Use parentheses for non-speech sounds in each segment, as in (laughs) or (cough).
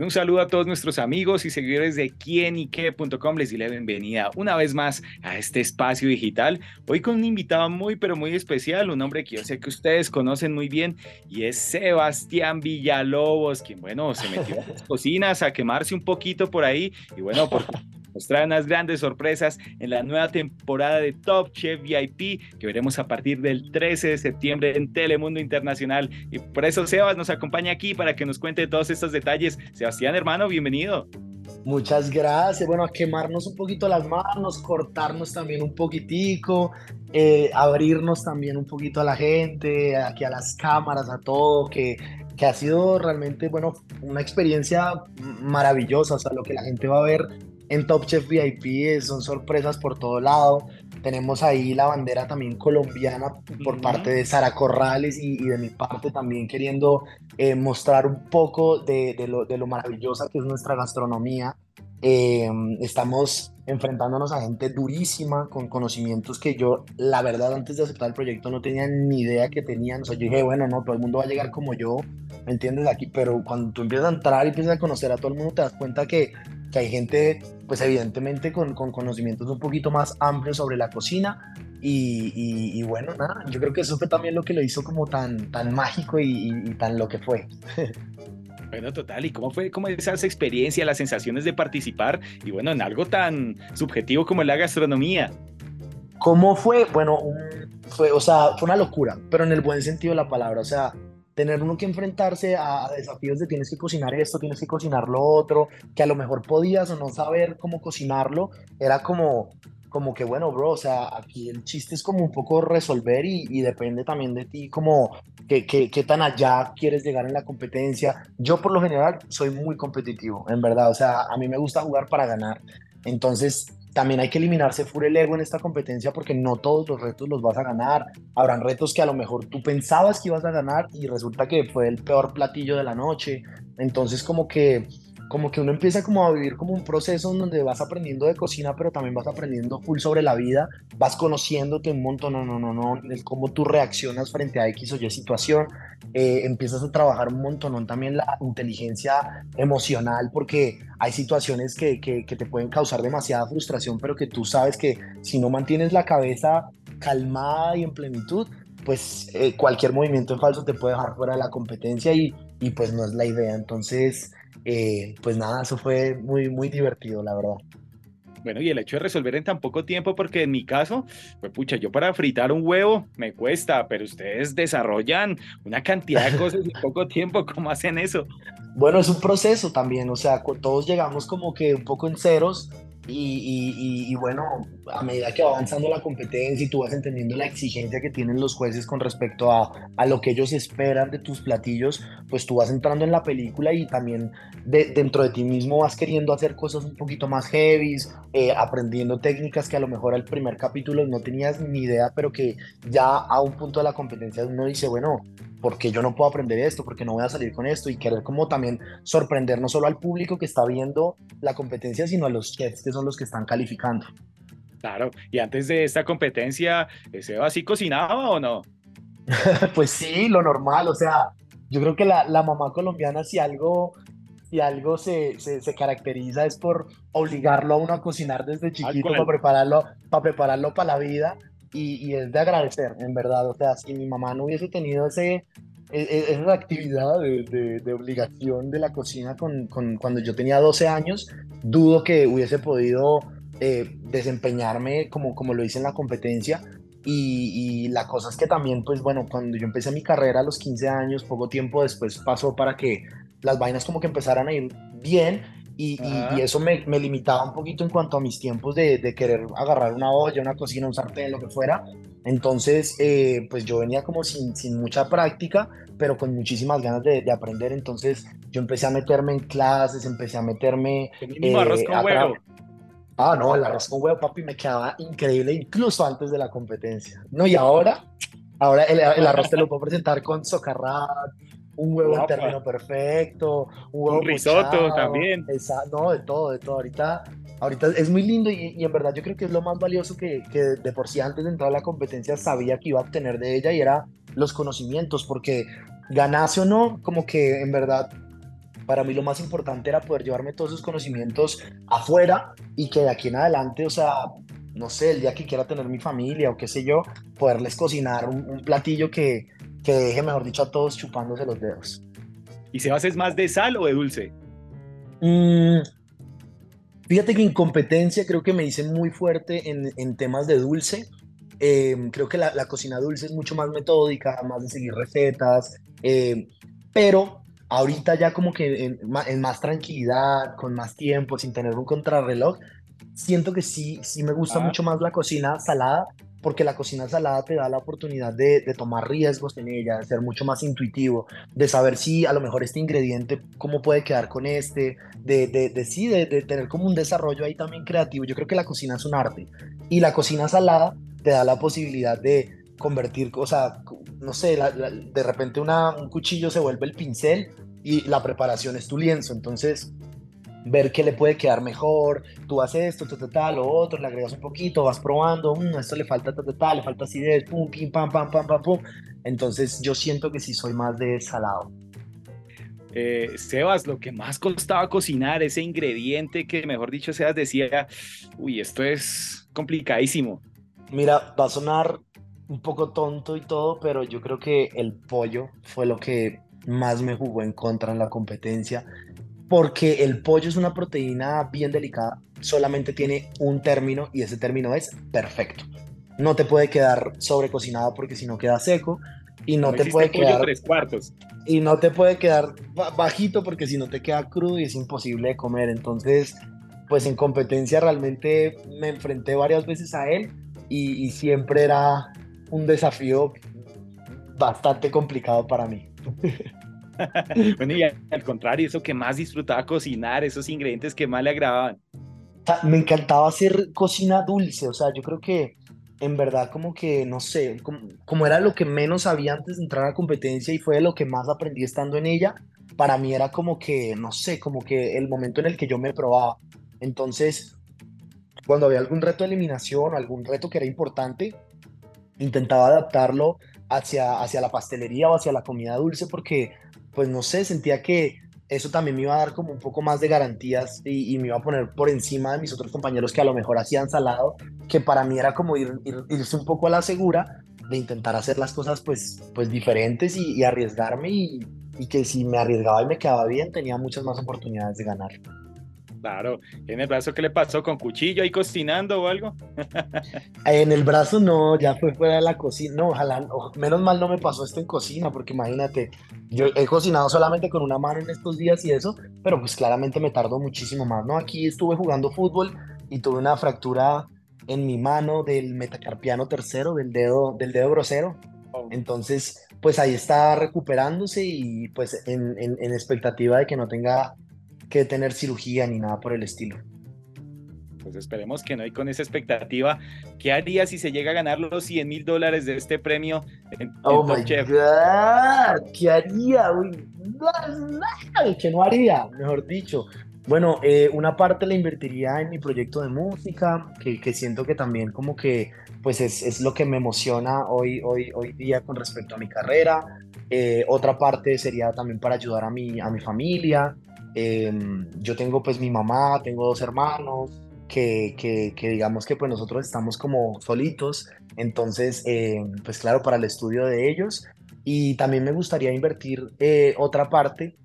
Bueno, un saludo a todos nuestros amigos y seguidores de quienique.com. Les di la bienvenida una vez más a este espacio digital. Hoy con un invitado muy, pero muy especial, un hombre que yo sé que ustedes conocen muy bien y es Sebastián Villalobos, quien, bueno, se metió en las (laughs) cocinas a quemarse un poquito por ahí y, bueno, por nos trae unas grandes sorpresas en la nueva temporada de Top Chef VIP que veremos a partir del 13 de septiembre en Telemundo Internacional. Y por eso Sebas nos acompaña aquí para que nos cuente todos estos detalles. Sebastián, hermano, bienvenido. Muchas gracias. Bueno, a quemarnos un poquito las manos, cortarnos también un poquitico, eh, abrirnos también un poquito a la gente, aquí a las cámaras, a todo, que, que ha sido realmente, bueno, una experiencia maravillosa. O sea, lo que la gente va a ver en Top Chef VIP son sorpresas por todo lado. Tenemos ahí la bandera también colombiana por parte de Sara Corrales y, de mi parte también queriendo eh, mostrar un poco de, lo, de, lo, maravillosa que es nuestra gastronomía. Eh, estamos enfrentándonos a gente durísima con conocimientos que yo, la verdad, antes de aceptar el proyecto no tenía ni idea que tenían. O sea, yo dije, bueno, no, todo el mundo va a llegar como yo, ¿me entiendes? Aquí, pero cuando tú empiezas a entrar y empiezas a conocer a todo el mundo, te das cuenta que que hay gente, pues evidentemente con, con conocimientos un poquito más amplios sobre la cocina. Y, y, bueno, nada, yo creo que eso fue también lo que lo hizo como tan, tan mágico y, y tan lo que fue. (laughs) Bueno, total, ¿y cómo fue cómo esa experiencia, las sensaciones de participar y bueno, en algo tan subjetivo como la gastronomía? ¿Cómo fue? Bueno, fue, o sea, fue una locura, pero en el buen sentido de la palabra, o sea, tener uno que enfrentarse a, desafíos de tienes que cocinar esto, tienes que cocinar lo otro, que a lo mejor podías o no saber cómo cocinarlo, era como, como que bueno, bro, o sea, aquí el chiste es como un poco resolver y, depende también de ti, como qué que, tan allá quieres llegar en la competencia. Yo por lo general soy muy competitivo, en verdad, o sea, a mí me gusta jugar para ganar. Entonces, también hay que eliminarse full el ego en esta competencia porque no todos los retos los vas a ganar. Habrán retos que a lo mejor tú pensabas que ibas a ganar y resulta que fue el peor platillo de la noche. Entonces como que como que uno empieza como a vivir como un proceso donde vas aprendiendo de cocina, pero también vas aprendiendo full sobre la vida, vas conociéndote un montón, no, no, no, no, el cómo tú reaccionas frente a X o Y situación, eh, empiezas a trabajar un montón también la inteligencia emocional, porque hay situaciones que, que, te pueden causar demasiada frustración, pero que tú sabes que si no mantienes la cabeza calmada y en plenitud, pues eh, cualquier movimiento en falso te puede dejar fuera de la competencia y, y pues no es la idea. Entonces, eh, pues nada, eso fue muy, muy divertido, la verdad. Bueno, y el hecho de resolver en tan poco tiempo, porque en mi caso, pues pucha, yo para fritar un huevo me cuesta, pero ustedes desarrollan una cantidad de cosas en poco tiempo, ¿cómo hacen eso? Bueno, es un proceso también, o sea, todos llegamos como que un poco en ceros, y, bueno, a medida que va avanzando la competencia y tú vas entendiendo la exigencia que tienen los jueces con respecto a, a lo que ellos esperan de tus platillos, pues tú vas entrando en la película y también dentro de ti mismo vas queriendo hacer cosas un poquito más heavy, eh, aprendiendo técnicas que a lo mejor al primer capítulo no tenías ni idea, pero que ya a un punto de la competencia uno dice, bueno, porque yo no puedo aprender esto, porque no voy a salir con esto y querer como también sorprender no solo al público que está viendo la competencia, sino a los chefs que son los que están calificando. Claro, y antes de esta competencia, ¿Seba así cocinaba o no? (laughs) pues sí, lo normal, o sea, yo creo que la, la mamá colombiana si algo, si algo se, se, se, caracteriza es por obligarlo a uno a cocinar desde chiquito para prepararlo, para prepararlo para la vida y, es de agradecer, en verdad. O sea, si mi mamá no hubiese tenido ese, e, e, esa actividad de, de, obligación de la cocina con, con, cuando yo tenía 12 años, dudo que hubiese podido eh, desempeñarme como, como lo hice en la competencia. Y, y, la cosa es que también, pues bueno, cuando yo empecé mi carrera a los 15 años, poco tiempo después pasó para que las vainas como que empezaran a ir bien y, eso me, me, limitaba un poquito en cuanto a mis tiempos de, de, querer agarrar una olla, una cocina, un sartén, lo que fuera. Entonces, eh, pues yo venía como sin, sin, mucha práctica, pero con muchísimas ganas de, de, aprender. Entonces, yo empecé a meterme en clases, empecé a meterme... Eh, con huevo. Ah, no, el arroz con huevo, papi, me quedaba increíble, incluso antes de la competencia. No, y ahora, ahora el, el arroz te lo puedo presentar con socarrat, un huevo en término perfecto, un huevo risotto también. no, de todo, de todo. Ahorita, ahorita es muy lindo y, en verdad yo creo que es lo más valioso que, que, de por sí antes de entrar a la competencia sabía que iba a obtener de ella y era los conocimientos, porque ganase o no, como que en verdad para mí lo más importante era poder llevarme todos esos conocimientos afuera y que de aquí en adelante, o sea, no sé, el día que quiera tener mi familia o qué sé yo, poderles cocinar un, platillo que, que deje, mejor dicho, a todos chupándose los dedos. ¿Y se hacer más de sal o de dulce? Mm, fíjate que en competencia creo que me hice muy fuerte en, en temas de dulce. Em, creo que la, la, cocina dulce es mucho más metódica, más de seguir recetas, em, pero ahorita ya como que en, en, más tranquilidad, con más tiempo, sin tener un contrarreloj, siento que sí, sí me gusta mucho más la cocina salada, porque la cocina salada te da la oportunidad de, de, tomar riesgos en ella, de ser mucho más intuitivo, de saber si a lo mejor este ingrediente, cómo puede quedar con este, de, de, de sí, de, de, tener como un desarrollo ahí también creativo. Yo creo que la cocina es un arte y la cocina salada te da la posibilidad de convertir, o sea, no sé, de repente una, un cuchillo se vuelve el pincel y la preparación es tu lienzo, entonces ver qué le puede quedar mejor, tú haces esto, tal, tal, lo otro, le agregas un poquito, vas probando, mmm, esto le falta tal, tal, le falta acidez, pum, pim, pam, pam, pam, pam, pum. Entonces yo siento que sí soy más de salado. Eh, Sebas, lo que más costaba cocinar, ese ingrediente que mejor dicho Sebas decía, uy, esto es complicadísimo. Mira, va a sonar un poco tonto y todo, pero yo creo que el pollo fue lo que más me jugó en contra en la competencia porque el pollo es una proteína bien delicada, solamente tiene un término y ese término es perfecto. No te puede quedar sobrecocinado porque si no queda seco y no, te puede quedar tres cuartos. y no te puede quedar bajito porque si no te queda crudo y es imposible de comer. Entonces, pues en competencia realmente me enfrenté varias veces a él y, y siempre era un desafío bastante complicado para mí. (laughs) bueno, y al contrario, eso que más disfrutaba cocinar, esos ingredientes que más le agradaban. Me encantaba hacer cocina dulce, o sea, yo creo que en verdad como que, no sé, como, era lo que menos sabía antes de entrar a competencia y fue lo que más aprendí estando en ella, para mí era como que, no sé, como que el momento en el que yo me probaba. Entonces, cuando había algún reto de eliminación, algún reto que era importante, intentaba adaptarlo hacia, hacia la pastelería o hacia la comida dulce porque pues no sé, sentía que eso también me iba a dar como un poco más de garantías y, me iba a poner por encima de mis otros compañeros que a lo mejor hacían salado, que para mí era como ir, irse un poco a la segura de intentar hacer las cosas pues, pues diferentes y, arriesgarme y, y, que si me arriesgaba y me quedaba bien tenía muchas más oportunidades de ganar. Claro, en el brazo, ¿qué le pasó? ¿Con cuchillo ahí cocinando o algo? en el brazo no, ya fue fuera de la cocina. No, ojalá, menos mal no me pasó esto en cocina, porque imagínate, yo he cocinado solamente con una mano en estos días y eso, pero pues claramente me tardó muchísimo más, ¿no? Aquí estuve jugando fútbol y tuve una fractura en mi mano del metacarpiano tercero, del dedo, del dedo grosero. Oh. Entonces, pues ahí está recuperándose y pues en, en expectativa de que no tenga que tener cirugía ni nada por el estilo. Pues esperemos que no. Y con esa expectativa, ¿qué haría si se llega a ganar los 100 mil dólares de este premio en, oh my God. ¿Qué haría? Uy, ¿Qué no haría? Mejor dicho. Bueno, eh, una parte la invertiría en mi proyecto de música, que, que siento que también como que pues es, es, lo que me emociona hoy, hoy, hoy día con respecto a mi carrera. Eh, otra parte sería también para ayudar a mi, a mi familia, Em, yo tengo pues mi mamá, tengo dos hermanos, que, que, digamos que pues nosotros estamos como solitos, entonces em, pues claro, para el estudio de ellos. Y también me gustaría invertir eh, otra parte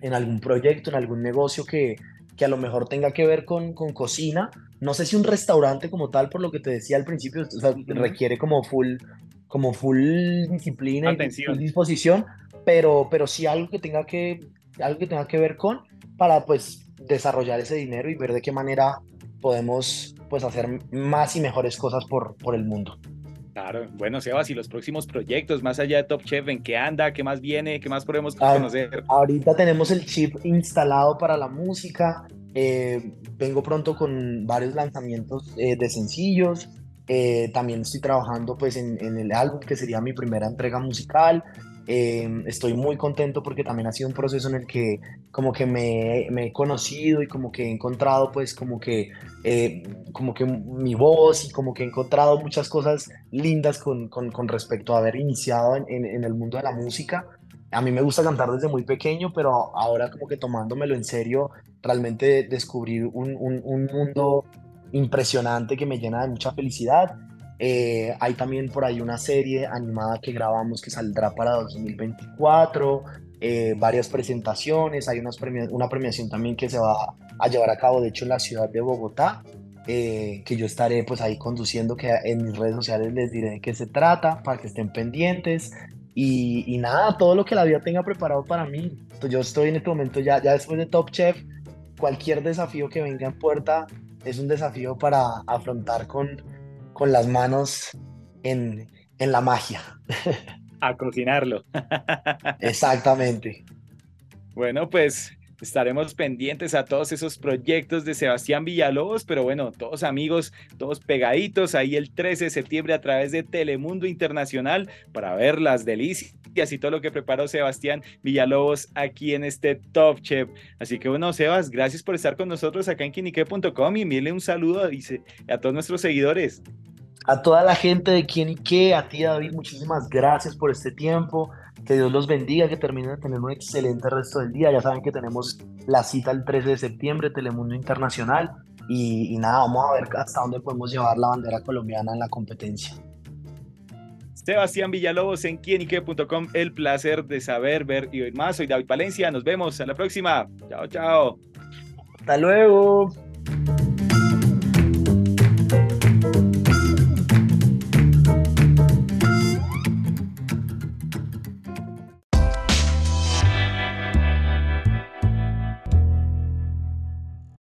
en algún proyecto, en algún negocio que, que a lo mejor tenga que ver con, con cocina. No sé si un restaurante como tal, por lo que te decía al principio, requiere como full, como full disciplina y disposición, pero, pero sí algo que tenga que algo que tenga que ver con, para pues desarrollar ese dinero y ver de qué manera podemos pues hacer más y mejores cosas por, por el mundo. Claro, bueno, Sebas, y los próximos proyectos más allá de Top Chef, ¿en qué anda? ¿Qué más viene? ¿Qué más podemos ah, conocer? Ahorita tenemos el chip instalado para la música. Eh, vengo pronto con varios lanzamientos eh, de sencillos. Eh, también estoy trabajando pues en, en, el álbum que sería mi primera entrega musical. Em, estoy muy contento porque también ha sido un proceso en el que como que me, he conocido y como que he encontrado pues como que, eh, como que mi voz y como que he encontrado muchas cosas lindas con, con, con respecto a haber iniciado en, el mundo de la música. a mí me gusta cantar desde muy pequeño, pero ahora como que tomándomelo en serio, realmente descubrir un, un, mundo impresionante que me llena de mucha felicidad. Eh, hay también por ahí una serie animada que grabamos que saldrá para 2024, eh, varias presentaciones, hay unas una premiación también que se va a llevar a cabo, de hecho, en la ciudad de Bogotá, eh, que yo estaré pues ahí conduciendo, que en mis redes sociales les diré de qué se trata, para que estén pendientes. Y, nada, todo lo que la vida tenga preparado para mí. yo estoy en este momento ya, ya después de Top Chef, cualquier desafío que venga en puerta es un desafío para afrontar con, con las manos en, en la magia. A cocinarlo. (laughs) Exactamente. Bueno, pues estaremos pendientes a todos esos proyectos de Sebastián Villalobos, pero bueno, todos amigos, todos pegaditos ahí el 13 de septiembre a través de Telemundo Internacional para ver las delicias y todo lo que preparó Sebastián Villalobos aquí en este Top Chef. Así que bueno, Sebas, gracias por estar con nosotros acá en quinique.com y envíle un saludo a todos nuestros seguidores. A toda la gente de Quinique, a ti David, muchísimas gracias por este tiempo que Dios los bendiga, que terminen de tener un excelente resto del día. Ya saben que tenemos la cita el 13 de septiembre, Telemundo Internacional. Y, nada, vamos a ver hasta dónde podemos llevar la bandera colombiana en la competencia. Sebastián Villalobos en quienique.com. El placer de saber, ver y oír más. Soy David Valencia. Nos vemos. A la próxima. Chao, chao. Hasta luego.